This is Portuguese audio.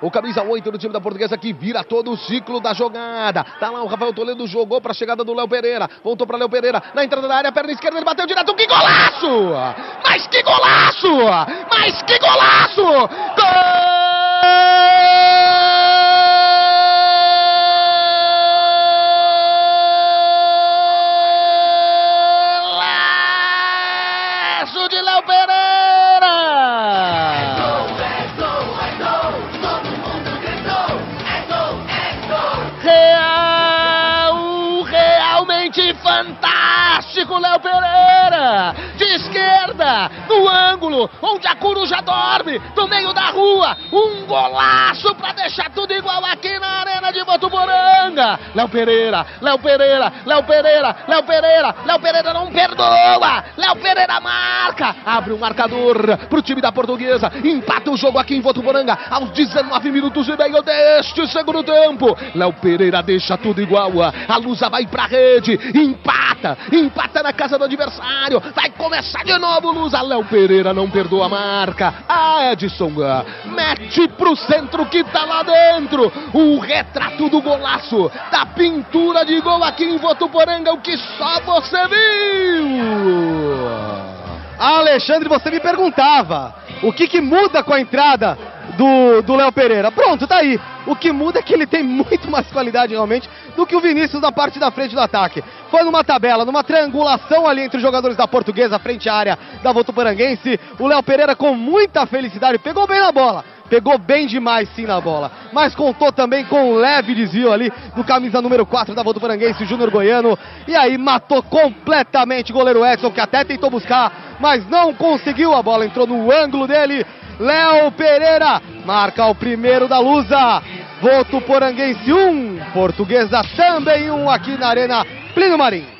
O camisa 8 do time da Portuguesa que vira todo o ciclo da jogada. Tá lá o Rafael Toledo jogou pra chegada do Léo Pereira. Voltou pra Léo Pereira. Na entrada da área, perna esquerda, ele bateu direto. Que golaço! Mas que golaço! Mas que golaço! Golaço de Léo Pereira! Realmente fantástico, Léo Pereira! De esquerda, no ângulo, onde a coruja dorme, no meio da rua, um golaço pra deixar tudo igual aqui na Arena de Léo Pereira, Léo Pereira, Léo Pereira, Léo Pereira, Léo Pereira não perdoa! Léo Pereira marca! Abre o marcador pro time da Portuguesa, empata o jogo aqui em Votuporanga aos 19 minutos e meio deste segundo tempo. Léo Pereira deixa tudo igual, a Lusa vai pra rede, empata, empata na casa do adversário, vai começar de novo, Lusa. Léo Pereira não perdoa a marca. A Edson mete pro centro que tá lá dentro. O retrato do golaço, da pintura de gol aqui em Votuporanga, o que só você viu. Alexandre, você me perguntava o que, que muda com a entrada do, Léo Pereira. Pronto, tá aí. O que muda é que ele tem muito mais qualidade realmente do que o Vinícius na parte da frente do ataque. Foi numa tabela, numa triangulação ali entre os jogadores da Portuguesa, frente à área da Votuporanguense. O Léo Pereira com muita felicidade, pegou bem na bola. Pegou bem demais sim na bola, mas contou também com um leve desvio ali do camisa número 4 da Votuporanguense, Júnior Goiano. E aí matou completamente o goleiro Edson, que até tentou buscar, mas não conseguiu. A bola entrou no ângulo dele. Léo Pereira marca o primeiro da Lusa. Votuporanguense 1, um, Portuguesa também 1 um aqui na Arena Plínio Marim.